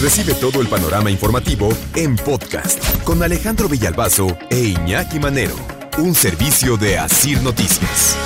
Recibe todo el panorama informativo en podcast con Alejandro Villalbazo e Iñaki Manero, un servicio de Asir Noticias.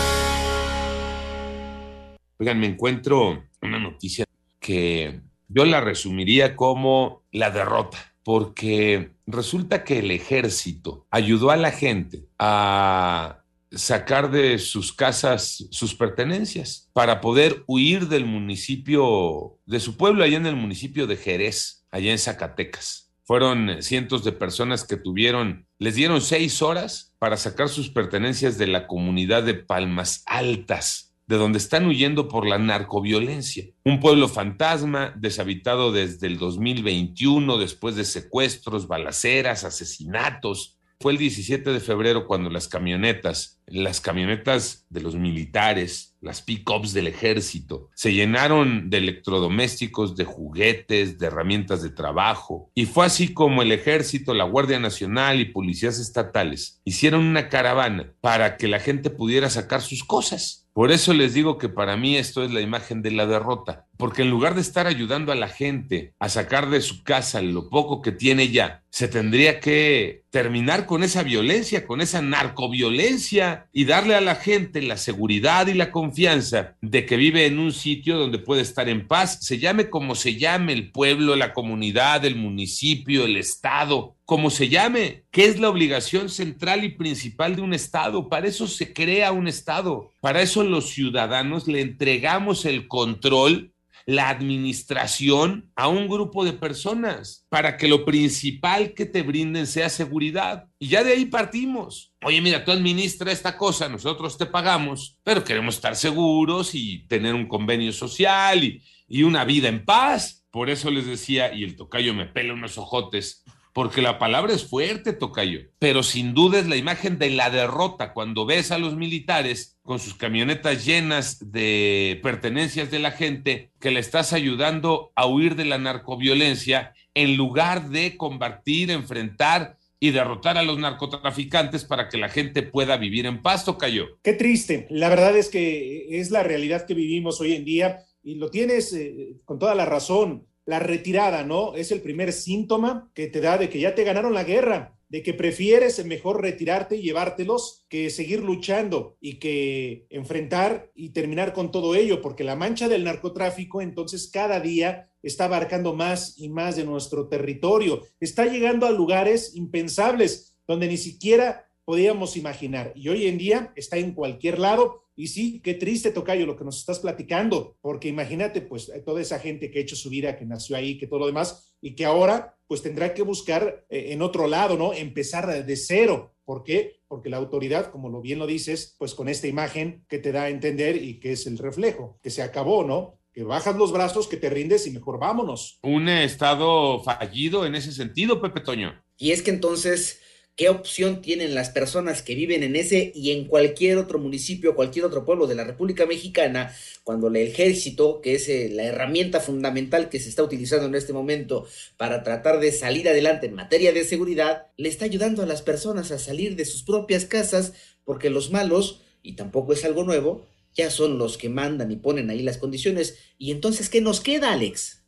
Oigan, me encuentro una noticia que yo la resumiría como la derrota, porque resulta que el ejército ayudó a la gente a sacar de sus casas sus pertenencias para poder huir del municipio, de su pueblo, allá en el municipio de Jerez, allá en Zacatecas. Fueron cientos de personas que tuvieron, les dieron seis horas para sacar sus pertenencias de la comunidad de Palmas Altas, de donde están huyendo por la narcoviolencia. Un pueblo fantasma, deshabitado desde el 2021, después de secuestros, balaceras, asesinatos, fue el 17 de febrero cuando las camionetas, las camionetas de los militares, las pick-ups del ejército, se llenaron de electrodomésticos, de juguetes, de herramientas de trabajo. Y fue así como el ejército, la Guardia Nacional y policías estatales hicieron una caravana para que la gente pudiera sacar sus cosas. Por eso les digo que para mí esto es la imagen de la derrota, porque en lugar de estar ayudando a la gente a sacar de su casa lo poco que tiene ya, se tendría que terminar con esa violencia, con esa narcoviolencia y darle a la gente la seguridad y la confianza de que vive en un sitio donde puede estar en paz, se llame como se llame el pueblo, la comunidad, el municipio, el estado, como se llame, que es la obligación central y principal de un Estado. Para eso se crea un Estado. Para eso los ciudadanos le entregamos el control, la administración a un grupo de personas, para que lo principal que te brinden sea seguridad. Y ya de ahí partimos. Oye, mira, tú administra esta cosa, nosotros te pagamos, pero queremos estar seguros y tener un convenio social y, y una vida en paz. Por eso les decía, y el tocayo me pela unos ojotes, porque la palabra es fuerte, Tocayo, pero sin duda es la imagen de la derrota cuando ves a los militares con sus camionetas llenas de pertenencias de la gente que le estás ayudando a huir de la narcoviolencia en lugar de combatir, enfrentar y derrotar a los narcotraficantes para que la gente pueda vivir en paz, Tocayo. Qué triste. La verdad es que es la realidad que vivimos hoy en día y lo tienes eh, con toda la razón la retirada, ¿no? Es el primer síntoma que te da de que ya te ganaron la guerra, de que prefieres mejor retirarte y llevártelos que seguir luchando y que enfrentar y terminar con todo ello, porque la mancha del narcotráfico entonces cada día está abarcando más y más de nuestro territorio, está llegando a lugares impensables donde ni siquiera podíamos imaginar y hoy en día está en cualquier lado y sí, qué triste, Tocayo, lo que nos estás platicando, porque imagínate, pues, toda esa gente que ha hecho su vida, que nació ahí, que todo lo demás, y que ahora, pues, tendrá que buscar eh, en otro lado, ¿no? Empezar de cero. ¿Por qué? Porque la autoridad, como lo bien lo dices, pues con esta imagen que te da a entender y que es el reflejo, que se acabó, ¿no? Que bajas los brazos, que te rindes y mejor vámonos. Un estado fallido en ese sentido, Pepe Toño. Y es que entonces ¿Qué opción tienen las personas que viven en ese y en cualquier otro municipio, cualquier otro pueblo de la República Mexicana, cuando el ejército, que es eh, la herramienta fundamental que se está utilizando en este momento para tratar de salir adelante en materia de seguridad, le está ayudando a las personas a salir de sus propias casas porque los malos, y tampoco es algo nuevo, ya son los que mandan y ponen ahí las condiciones. Y entonces, ¿qué nos queda, Alex?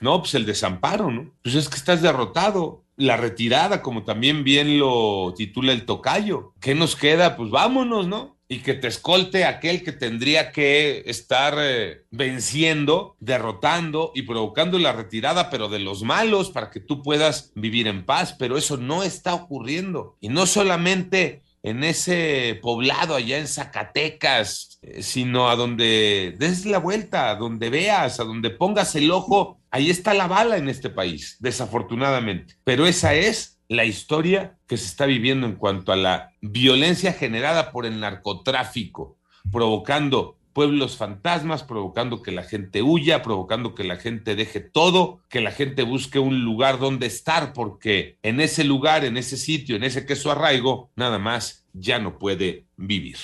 No, pues el desamparo, ¿no? Pues es que estás derrotado la retirada, como también bien lo titula el tocayo. ¿Qué nos queda? Pues vámonos, ¿no? Y que te escolte aquel que tendría que estar eh, venciendo, derrotando y provocando la retirada, pero de los malos, para que tú puedas vivir en paz. Pero eso no está ocurriendo. Y no solamente en ese poblado allá en Zacatecas, eh, sino a donde des la vuelta, a donde veas, a donde pongas el ojo, ahí está la bala en este país, desafortunadamente. Pero esa es la historia que se está viviendo en cuanto a la violencia generada por el narcotráfico, provocando pueblos fantasmas, provocando que la gente huya, provocando que la gente deje todo, que la gente busque un lugar donde estar, porque en ese lugar, en ese sitio, en ese queso arraigo, nada más ya no puede vivir.